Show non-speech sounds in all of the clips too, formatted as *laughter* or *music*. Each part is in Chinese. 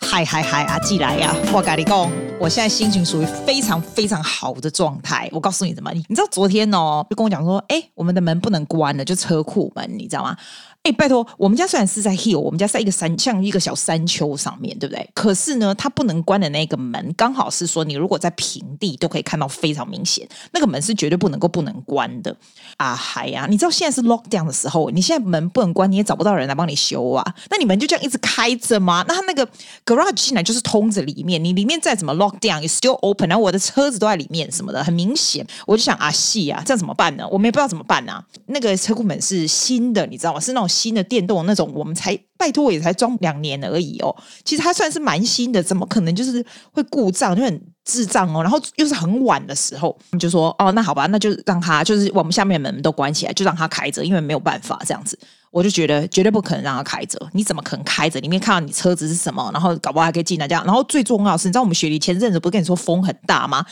嗨嗨嗨，阿季来呀！我跟你讲，我现在心情属于非常非常好的状态。我告诉你怎么，你知道昨天哦，就跟我讲说，哎，我们的门不能关了，就车库门，你知道吗？哎，拜托，我们家虽然是在 hill，我们家在一个山，像一个小山丘上面对不对？可是呢，它不能关的那个门，刚好是说你如果在平地都可以看到非常明显，那个门是绝对不能够不能关的啊！嗨呀，你知道现在是 lockdown 的时候，你现在门不能关，你也找不到人来帮你修啊。那你们就这样一直开着吗？那他那个 garage 进来就是通着里面，你里面再怎么 lockdown，is still open，然后我的车子都在里面什么的，很明显。我就想啊，系啊，这样怎么办呢？我们也不知道怎么办啊。那个车库门是新的，你知道吗？是那种。新的电动那种，我们才拜托也才装两年而已哦。其实它算是蛮新的，怎么可能就是会故障，就很智障哦。然后又是很晚的时候，你就说哦，那好吧，那就让它就是我们下面门都关起来，就让它开着，因为没有办法这样子。我就觉得绝对不可能让它开着，你怎么可能开着？里面看到你车子是什么，然后搞不好还可以进来这样。然后最重要是，你知道我们雪梨前阵子不是跟你说风很大吗？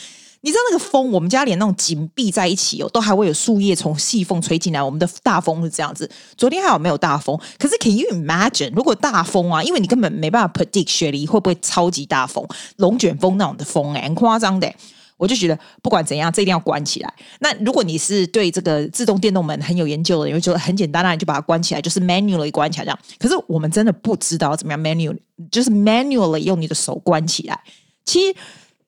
你知道那个风，我们家连那种紧闭在一起哦，都还会有树叶从细缝吹进来。我们的大风是这样子。昨天还有没有大风？可是 Can you imagine 如果大风啊？因为你根本没办法 predict 雪梨会不会超级大风、龙卷风那种的风哎，很夸张的。我就觉得不管怎样，这一定要关起来。那如果你是对这个自动电动门很有研究的，你会觉得很简单，那你就把它关起来，就是 manually 关起来这样。可是我们真的不知道怎么样 manually，就是 manually 用你的手关起来。其实。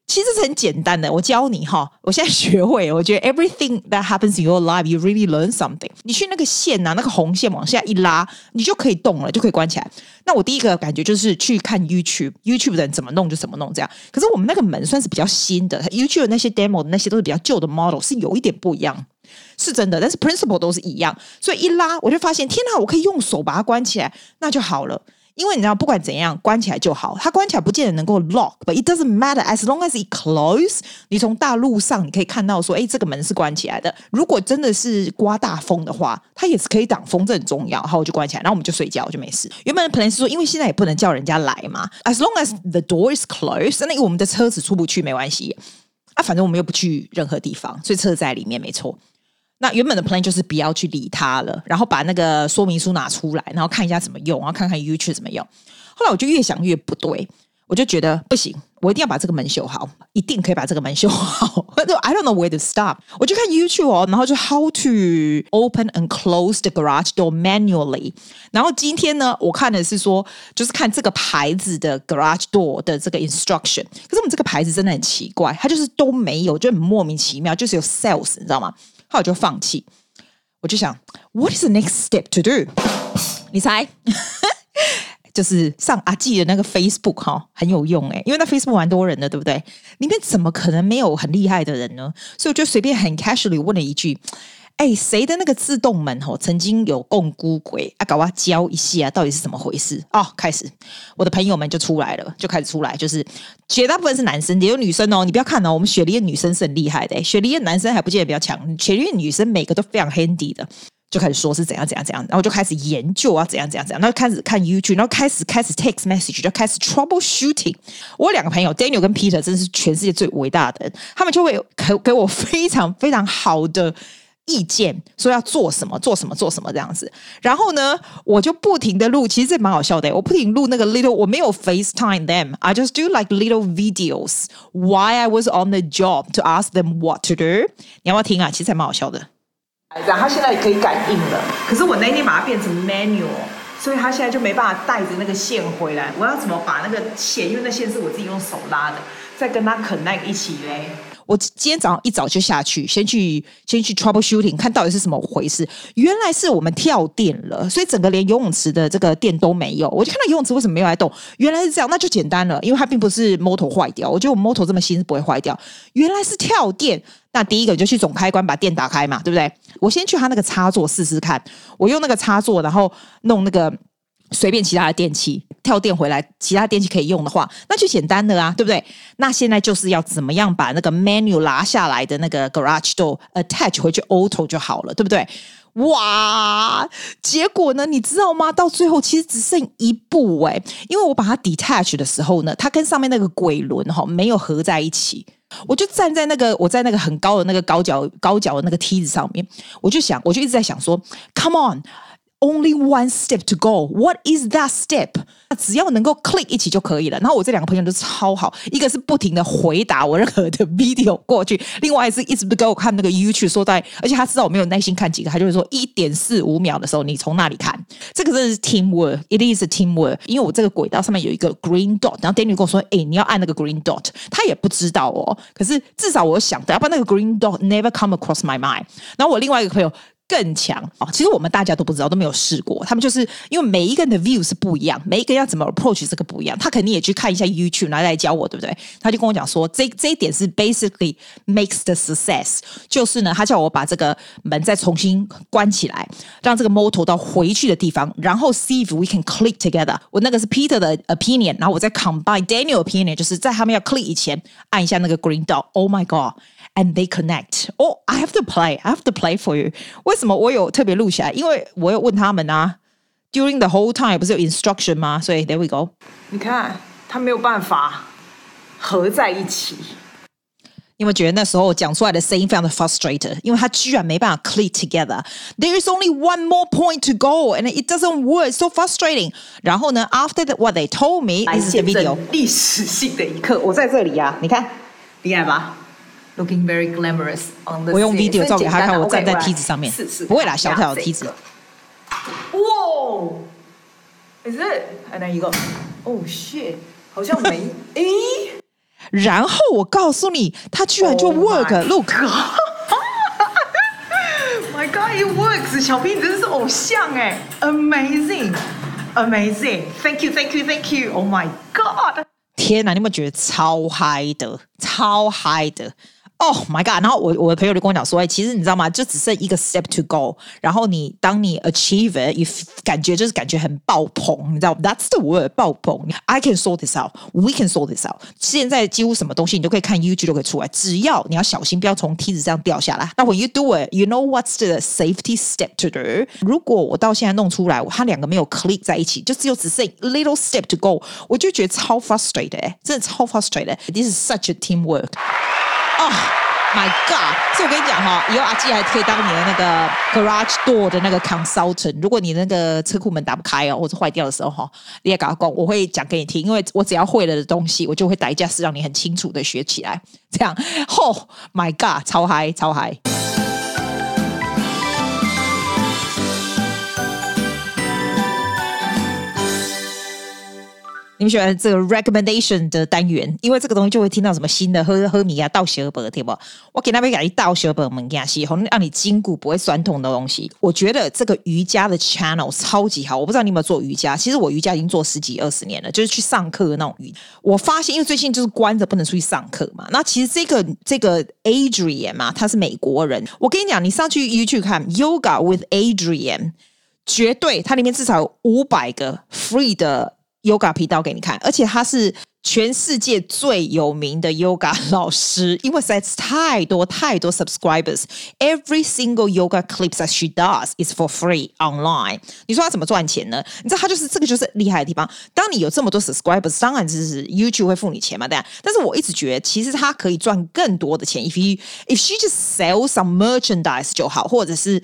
其实是很简单的，我教你哈。我现在学会，我觉得 everything that happens in your life, you really learn something。你去那个线呐、那个红线往下一拉，你就可以动了，就可以关起来。那我第一个感觉就是去看 YouTube，YouTube 的人怎么弄就怎么弄这样。可是我们那个门算是比较新的，YouTube 那些 demo 那些都是比较旧的 model，是有一点不一样，是真的。但是 principle 都是一样，所以一拉我就发现，天哪，我可以用手把它关起来，那就好了。因为你知道，不管怎样，关起来就好。它关起来不见得能够 lock，but it doesn't matter as long as it close。你从大路上你可以看到说，哎，这个门是关起来的。如果真的是刮大风的话，它也是可以挡风，这很重要。然后我就关起来，然后我们就睡觉，就没事。原本的 plan 是说，因为现在也不能叫人家来嘛，as long as the door is closed，那我们的车子出不去没关系啊，反正我们又不去任何地方，所以车子在里面没错。那原本的 plan 就是不要去理它了，然后把那个说明书拿出来，然后看一下怎么用，然后看看 YouTube 怎么用。后来我就越想越不对，我就觉得不行，我一定要把这个门修好，一定可以把这个门修好。*laughs* I don't know where to stop。我就看 YouTube 哦，然后就 How to open and close the garage door manually。然后今天呢，我看的是说，就是看这个牌子的 garage door 的这个 instruction。可是我们这个牌子真的很奇怪，它就是都没有，就很莫名其妙，就是有 sales，你知道吗？后我就放弃，我就想，What is the next step to do？你猜，*laughs* 就是上阿季的那个 Facebook 哈，很有用诶，因为那 Facebook 蛮多人的，对不对？里面怎么可能没有很厉害的人呢？所以我就随便很 casually 问了一句。哎，谁的那个自动门吼，曾经有共孤鬼啊？搞我教一下，到底是怎么回事？哦，开始，我的朋友们就出来了，就开始出来，就是绝大部分是男生，也有女生哦。你不要看哦，我们雪梨的女生是很厉害的，雪梨的男生还不见得比较强，雪梨的女生每个都非常 handy 的，就开始说是怎样怎样怎样，然后就开始研究啊，怎样怎样怎样，然后开始看 YouTube，然后开始开始 text message，就开始 troubleshooting。我两个朋友 Daniel 跟 Peter 真是全世界最伟大的人，他们就会给给我非常非常好的。意见说要做什么做什么做什么这样子，然后呢，我就不停的录，其实这蛮好笑的。我不停录那个 little，我没有 FaceTime them，I just do like little videos why I was on the job to ask them what to do。你要不要听啊？其实还蛮好笑的。然后他现在可以感应了，可是我那天把它变成 manual，所以他现在就没办法带着那个线回来。我要怎么把那个线，因为那线是我自己用手拉的，再跟他 connect 一起嘞？我今天早上一早就下去，先去先去 troubleshooting，看到底是什么回事。原来是我们跳电了，所以整个连游泳池的这个电都没有。我就看到游泳池为什么没有来动？原来是这样，那就简单了，因为它并不是 motor 坏掉。我觉得我 motor 这么新是不会坏掉。原来是跳电，那第一个就去总开关把电打开嘛，对不对？我先去它那个插座试试看，我用那个插座，然后弄那个。随便其他的电器跳电回来，其他电器可以用的话，那就简单的啊，对不对？那现在就是要怎么样把那个 menu 拿下来的那个 garage door attach 回去 auto 就好了，对不对？哇！结果呢，你知道吗？到最后其实只剩一步哎，因为我把它 detach 的时候呢，它跟上面那个鬼轮哈没有合在一起，我就站在那个我在那个很高的那个高脚高脚的那个梯子上面，我就想，我就一直在想说，come on。Only one step to go. What is that step？只要能够 click 一起就可以了。然后我这两个朋友都超好，一个是不停的回答我任何的 *laughs* video 过去，另外是一直不给我看那个 YouTube 说在，而且他知道我没有耐心看几个，他就会说一点四五秒的时候你从那里看？这个真的是 teamwork，it is teamwork。因为我这个轨道上面有一个 green dot，然后 Daniel 跟我说，哎，你要按那个 green dot，他也不知道哦。可是至少我想的，要不然那个 green dot never come across my mind。然后我另外一个朋友。更强哦！其实我们大家都不知道，都没有试过。他们就是因为每一个人的 view 是不一样，每一个要怎么 approach 这个不一样。他肯定也去看一下 YouTube 来来教我，对不对？他就跟我讲说，这这一点是 basically makes the success，就是呢，他叫我把这个门再重新关起来，让这个 motor 到回去的地方，然后 see if we can click together。我那个是 Peter 的 opinion，然后我再 combine Daniel opinion，就是在他们要 click 以前按一下那个 green dot。Oh my god！And they connect. Oh, I have to play. I have to play for you. 为什么我有特别录起来？因为我有问他们啊。During the whole time 不是有 instruction 吗？所以 there we go。你看他没有办法合在一起。你有没有觉得那时候我讲出来的声音非常的 frustrated？因为他居然没办法 click together。There is only one more point to go, and it doesn't work. So frustrating. 然后呢，after the, what they told me is the video 历史性的一刻。我在这里呀、啊，你看厉害吧？Looking very glamorous on the。我用 video 照给他看，我站在梯子上面。不会啦，小小的梯子。哇！Is it？还能一个？Oh shit！好像没。诶。然后我告诉你，他居然就 work。Look。My God！It works！小兵，你真的是偶像哎！Amazing！Amazing！Thank you！Thank you！Thank you！Oh my God！天哪，你有没有觉得超嗨的？超嗨的 ！Oh my god！然后我我的朋友就跟我讲说，哎，其实你知道吗？就只剩一个 step to go。然后你当你 achieve it，你感觉就是感觉很爆棚，你知道？That's the word，爆棚。I can sort this out. We can sort this out。现在几乎什么东西你都可以看 YouTube 都可以出来，只要你要小心，不要从梯子这样掉下来。那 when you do it，you know what's the safety step to do？如果我到现在弄出来，它两个没有 click 在一起，就只有只剩 little step to go，我就觉得超 frustrated，哎，真的超 frustrated。This is such a teamwork。 哦、，My God！所以我跟你讲哈，以后阿基还可以当你的那个 garage door 的那个 consultant。如果你那个车库门打不开哦，或者坏掉的时候哈，你也跟他讲，我会讲给你听。因为我只要会了的东西，我就会打一架是让你很清楚的学起来。这样，吼、oh，My God！超嗨，超嗨！你们喜欢这个 recommendation 的单元，因为这个东西就会听到什么新的喝喝米啊、倒血本，对不？我给那边讲一倒血本，我们给他洗，让你筋骨不会酸痛的东西。我觉得这个瑜伽的 channel 超级好。我不知道你有没有做瑜伽，其实我瑜伽已经做十几二十年了，就是去上课的那种瑜。我发现，因为最近就是关着不能出去上课嘛。那其实这个这个 Adrian 嘛，他是美国人。我跟你讲，你上去 YouTube 看 Yoga with Adrian，绝对它里面至少有五百个 free 的。Yoga 频道给你看，而且他是全世界最有名的 Yoga 老师，因为实在是太多太多 subscribers。Every single yoga clips that she does is for free online。你说他怎么赚钱呢？你知道他就是这个就是厉害的地方。当你有这么多 subscribers，当然就是 YouTube 会付你钱嘛，对。但是我一直觉得，其实他可以赚更多的钱。If you if she just sell some merchandise 就好，或者是。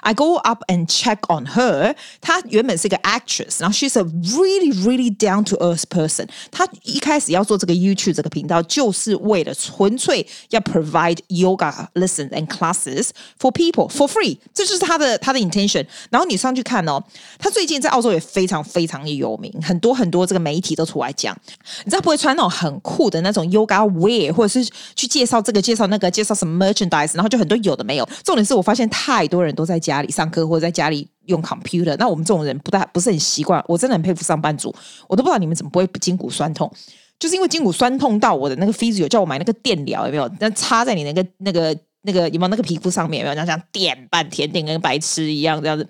I go up and check on her。她原本是一个 actress，然后 she's a really really down to earth person。她一开始要做这个 YouTube 这个频道，就是为了纯粹要 provide yoga lessons and classes for people for free。这就是她的她的 intention。然后你上去看哦，她最近在澳洲也非常非常的有名，很多很多这个媒体都出来讲。你知道不会穿那种很酷的那种 yoga wear，或者是去介绍这个介绍那个介绍什么 merchandise，然后就很多有的没有。重点是我发现太多人都在家里上课或者在家里用 computer，那我们这种人不大不是很习惯。我真的很佩服上班族，我都不知道你们怎么不会筋骨酸痛，就是因为筋骨酸痛到我的那个 physio 叫我买那个电疗有没有？那插在你那个那个那个有没有那个皮肤上面有没有？这样这样点半天点跟白痴一样这样子。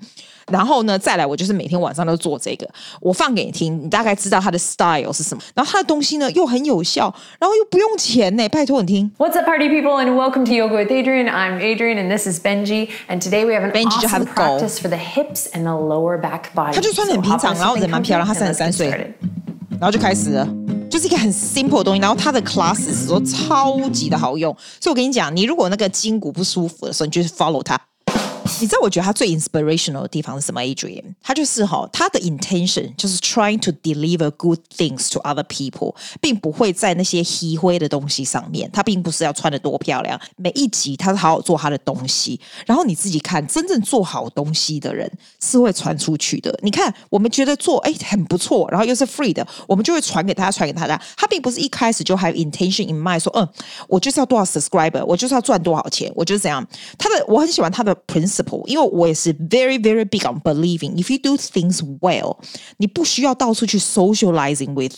然后呢，再来我就是每天晚上都做这个，我放给你听，你大概知道它的 style 是什么。然后它的东西呢又很有效，然后又不用钱呢，拜托你听。What's up, party people, and welcome to Yoga with Adriene. I'm Adriene, and this is Benji. And today we have an Benji awesome practice for the hips and the lower back body. 他就穿得很平常，然后人蛮漂亮，他三十三岁，然后就开始了，就是一个很 simple 的东西。然后它的 classes 都超级的好用，所以我跟你讲，你如果那个筋骨不舒服的时候，你就是 follow 它。你知道我觉得他最 inspirational 的地方是什么？Adrian，他就是哈，他的 intention 就是 trying to deliver good things to other people，并不会在那些黑灰的东西上面。他并不是要穿得多漂亮，每一集他是好好做他的东西。然后你自己看，真正做好东西的人是会传出去的。你看，我们觉得做哎很不错，然后又是 free 的，我们就会传给他，传给他的。他并不是一开始就 have intention in mind，说嗯，我就是要多少 subscriber，我就是要赚多少钱，我就是怎样。他的我很喜欢他的 principle，因为我也是 very very big on believing if you do things well，你不需要到处去 socializing with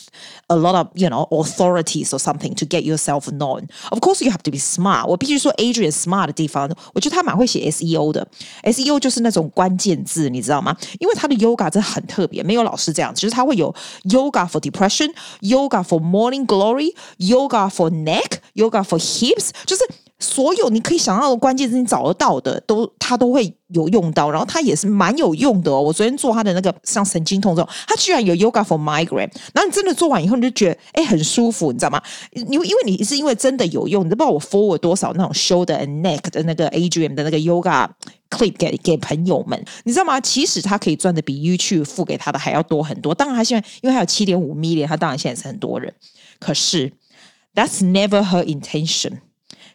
a lot of you know authorities or something to get yourself known。Of course you have to be smart。我必须说 Adrian smart 的地方，我觉得他蛮会写 SEO 的。SEO 就是那种关键字，你知道吗？因为他的 yoga 真的很特别，没有老师这样，就是他会有 yoga for depression，yoga for morning glory，yoga for neck，yoga for hips，就是。 所有你可以想到的关键字，你找得到的都他都会有用到，然后他也是蛮有用的哦。我昨天做他的那个像神经痛这种，他居然有 yoga for migraine，然后你真的做完以后你就觉得哎很舒服，你知道吗？因为因为你是因为真的有用，你都不知道我 forward 多少那种 shoulder and neck 的那个 AGM 的那个 yoga clip 给给朋友们，你知道吗？其实他可以赚的比 YouTube 付给他的还要多很多。当然他现在因为他有七点五 million，他当然现在是很多人，可是 that's never her intention。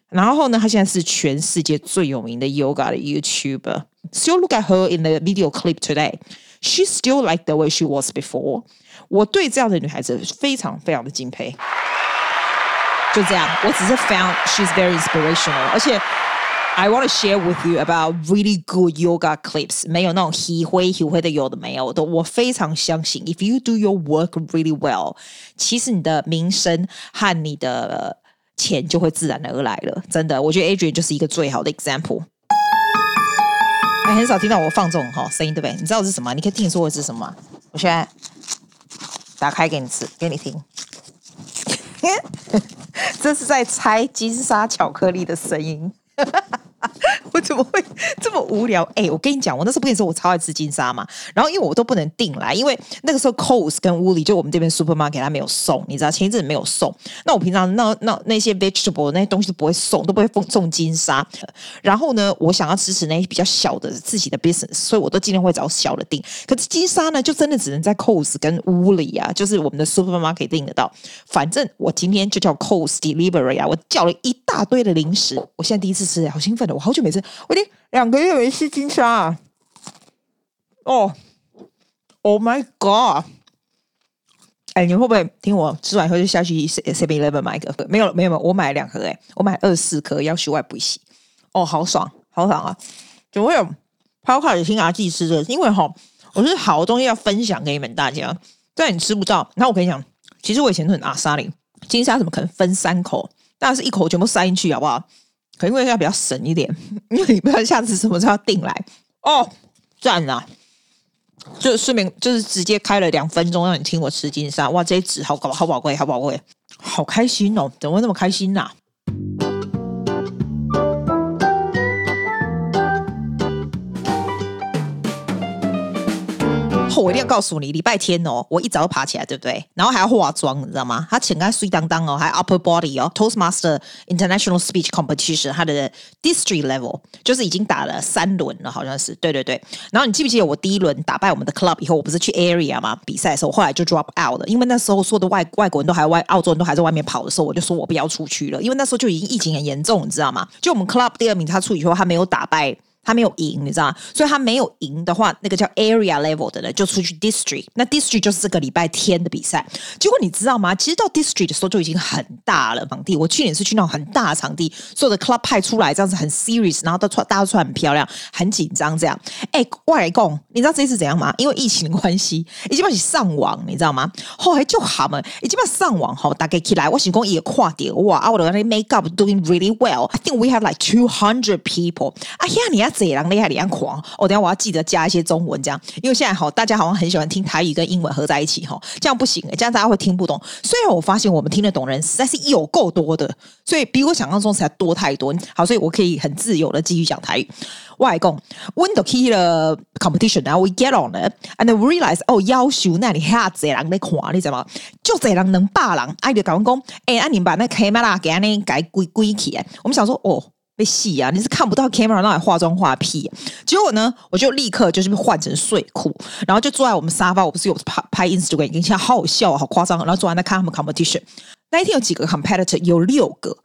然后呢，他现在是全世界最有名的 yoga 的 YouTuber。So look at her in the video clip today. She's still like the way she was before. 我对这样的女孩子非常非常的敬佩。就这样，我只是 found she's very inspirational。而且，I want to share with you about really good yoga clips。没有那种黑灰黑灰的，有的没有的。我非常相信，if you do your work really well，其实你的名声和你的。 钱就会自然而来了，真的，我觉得 Adrian 就是一个最好的 example。很少听到我放这种哈声音，对不对？你知道是什么？你可以听说我是什么？我现在打开给你吃，给你听。*laughs* 这是在拆金沙巧克力的声音。*laughs* 我怎么会这么无聊？哎、我跟你讲，我那时候不跟你说我超爱吃金沙嘛。然后因为我都不能订来，因为那个时候 Coles 跟 Woolies 就我们这边 supermarket 它没有送，你知道前一阵没有送。那我平常那那那些 vegetable 那些东西都不会送，都不会送送金沙。然后呢，我想要支持那些比较小的自己的 business，所以我都尽量会找小的订。可是金沙呢，就真的只能在 Coles 跟 Woolies 啊，就是我们的 supermarket 订得到。反正我今天就叫 Coles delivery 啊，我叫了一大堆的零食。我现在第一次吃，好兴奋的，我好久没吃。我已经两个月没吃金沙啊！哦，Oh my God！哎，你会不会听我吃完以后就下去 Seven Eleven 买一个？没有没有没有，我买了两盒哎，我买二十四颗，要许外补习。哦，好爽，好爽啊！怎么会有抛开心啊自己吃的？因为哈，我是好东西要分享给你们大家，但你吃不到。那我跟你讲，其实我以前很阿莎林，金沙怎么可能分三口？但是一口全部塞进去，好不好？可能因为要比较省一点，*laughs* 因为你不知道下次什么时候要订来哦，赞啊！就顺便就是直接开了两分钟让你听我吃金沙，哇，这些纸好搞，好宝贵，好宝贵，好开心哦！怎么会那么开心呐、啊？我一定要告诉你，礼拜天哦，我一早就爬起来，对不对？然后还要化妆，你知道吗？他请他睡当当哦，还 upper body 哦，Toastmaster International Speech Competition，他的 district level 就是已经打了三轮了，好像是，对对对。然后你记不记得我第一轮打败我们的 club 以后，我不是去 area 吗？比赛的时候，我后来就 drop out 了，因为那时候说的外外国人都还外，澳洲人都还在外面跑的时候，我就说我不要出去了，因为那时候就已经疫情很严重，你知道吗？就我们 club 第二名他出以后，他没有打败。他没有赢，你知道吗？所以他没有赢的话，那个叫 area level 的人就出去 district。那 district 就是这个礼拜天的比赛。结果你知道吗？其实到 district 的时候就已经很大了场地。我去年是去那种很大的场地，所有的 club 派出来这样子很 serious，然后都穿大家穿很漂亮，很紧张这样。哎，外公，你知道这次怎样吗？因为疫情的关系，已经把你上网，你知道吗？后来就好嘛，已经把上网哈，大概起来，我成功也跨点哇！我的那 make up doing really well。I think we have like two hundred people。哎呀，你要。这样厉害，这样狂！哦、等下我要记得加一些中文，这样，因为现在好，大家好像很喜欢听台语跟英文合在一起哈，这样不行，这样大家会听不懂。虽然我发现我们听得懂人实在是有够多的，所以比我想象中才多太多。好，所以我可以很自由的继续讲台语。外公，When the key 的 competition，然后 we get on it，and realize，哦，要求那里下这人在狂，你知道吗？就贼人能霸人，哎，就讲讲，哎，那你把那 camera 给那改归归起来。我们想说，哦。被戏啊！你是看不到 camera，那里化妆化屁、啊。结果呢，我就立刻就是换成睡裤，然后就坐在我们沙发。我不是有拍拍 Instagram，跟你讲好好笑啊，好夸张。然后坐在那看他们 competition。那一天有几个 competitor，有六个。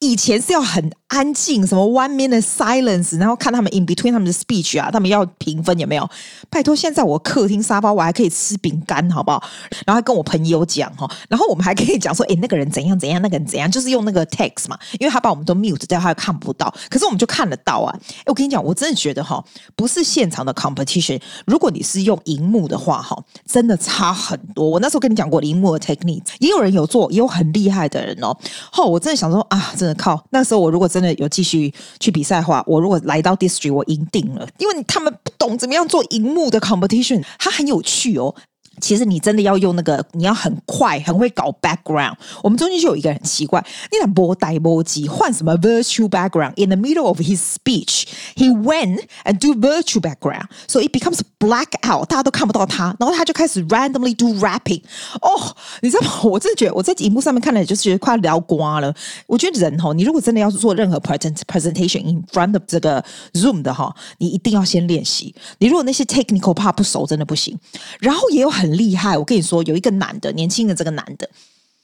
以前是要很安静，什么 one minute silence，然后看他们 in between 他们的 speech 啊，他们要评分有没有？拜托，现在我客厅沙发我还可以吃饼干，好不好？然后还跟我朋友讲哈，然后我们还可以讲说，诶，*laughs* 那个人怎样怎样，那个人怎样，就是用那个 text 嘛，因为他把我们都 mute 掉，他又看不到，可是我们就看得到啊。诶，我跟你讲，我真的觉得哈，不是现场的 competition，如果你是用荧幕的话哈，真的差很多。我那时候跟你讲过荧幕的 technique，也有人有做，也有很厉害的人哦。后我真的想说啊，真的靠！那时候我如果真的有继续去比赛的话，我如果来到 district，我赢定了，因为他们不懂怎么样做荧幕的 competition，它很有趣哦。其实你真的要用那个，你要很快，很会搞 background。我们中间就有一个很奇怪，你俩播呆播机换什么 virtual background in the middle of his speech he went and do virtual background so it becomes black out，大家都看不到他，然后他就开始 randomly do rapping。哦，你知道吗？我真的觉得我在荧幕上面看了，就是觉得快要聊瓜了。我觉得人哦，你如果真的要做任何 present presentation in front of 这个 Zoom 的哈，你一定要先练习。你如果那些 technical part 不熟，真的不行。然后也有很。很厉害，我跟你说，有一个男的，年轻的这个男的。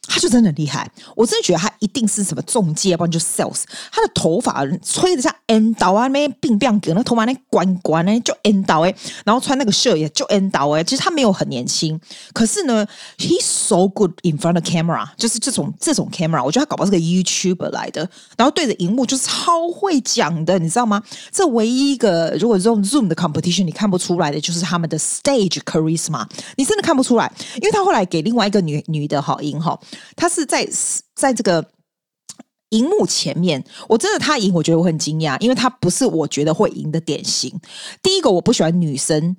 他就真的很厉害，我真的觉得他一定是什么中介，要不然就 sales。他的头发吹得像 N 刀啊，那边病病给那头发那关关呢，就 N 刀哎，然后穿那个袖也就 N 刀哎。其实他没有很年轻，可是呢，he's so good in front of camera，就是这种这种 camera，我觉得他搞不好是个 YouTuber 来的，然后对着荧幕就是超会讲的，你知道吗？这唯一一个如果用 Zoom 的 competition 你看不出来的，就是他们的 stage charisma，你真的看不出来，因为他后来给另外一个女女的好赢哈。他是在在这个荧幕前面，我真的他赢，我觉得我很惊讶，因为他不是我觉得会赢的典型。第一个，我不喜欢女生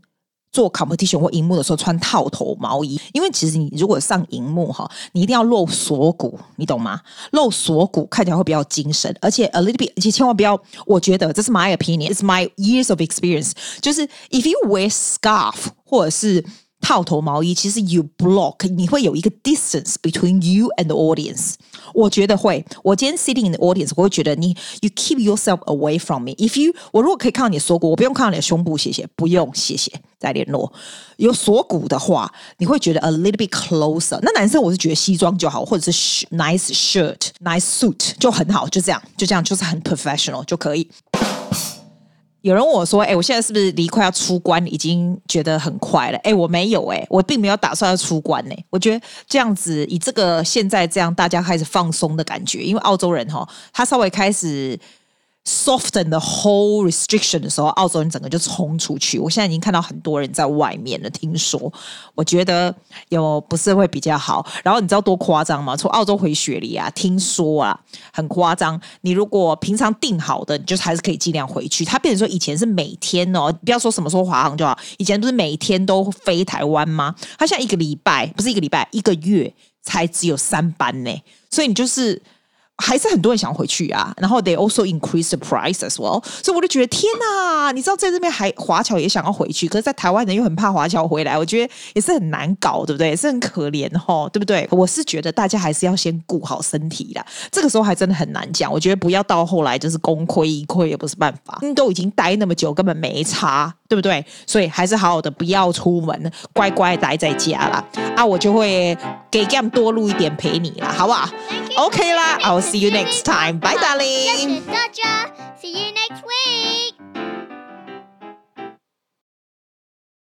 做 competition 或荧幕的时候穿套头毛衣，因为其实你如果上荧幕哈，你一定要露锁骨，你懂吗？露锁骨看起来会比较精神，而且 a little bit，而且千万不要，我觉得这是 my opinion，it's my years of experience，就是 if you wear scarf 或者是。套头毛衣其实 you block 你会有一个 distance between you and the audience，我觉得会。我今天 sitting in the audience，我会觉得你 you keep yourself away from me。If you 我如果可以看到你的锁骨，我不用看到你的胸部，谢谢，不用，谢谢，再联络。有锁骨的话，你会觉得 a little bit closer。那男生我是觉得西装就好，或者是 nice shirt、nice suit 就很好，就这样，就这样，就是很 professional 就可以。有人问我说：“哎、我现在是不是离快要出关，已经觉得很快了？”哎、我没有、欸，哎，我并没有打算要出关呢、我觉得这样子，以这个现在这样大家开始放松的感觉，因为澳洲人哈，他稍微开始。Soften the whole restriction 的时候，澳洲人整个就冲出去。我现在已经看到很多人在外面了。听说，我觉得有不是会比较好。然后你知道多夸张吗？从澳洲回雪梨啊，听说啊，很夸张。你如果平常订好的，你就还是可以尽量回去。他变成说以前是每天哦，不要说什么时候华航就好，以前不是每天都飞台湾吗？他现在一个礼拜不是一个礼拜，一个月才只有三班呢。所以你就是。还是很多人想回去啊，然后 they also increase the price as well，所以我就觉得天哪，你知道在这边还华侨也想要回去，可是，在台湾人又很怕华侨回来，我觉得也是很难搞，对不对？也是很可怜齁，对不对？我是觉得大家还是要先顾好身体啦，这个时候还真的很难讲。我觉得不要到后来就是功亏一篑也不是办法，都已经待那么久，根本没差，对不对？所以还是好好的，不要出门，乖乖待在家啦。啊，我就会给 Gam 多录一点陪你啦，好不好？OK 啦，I'll see you next time，bye darling。谢谢大家，see you next week。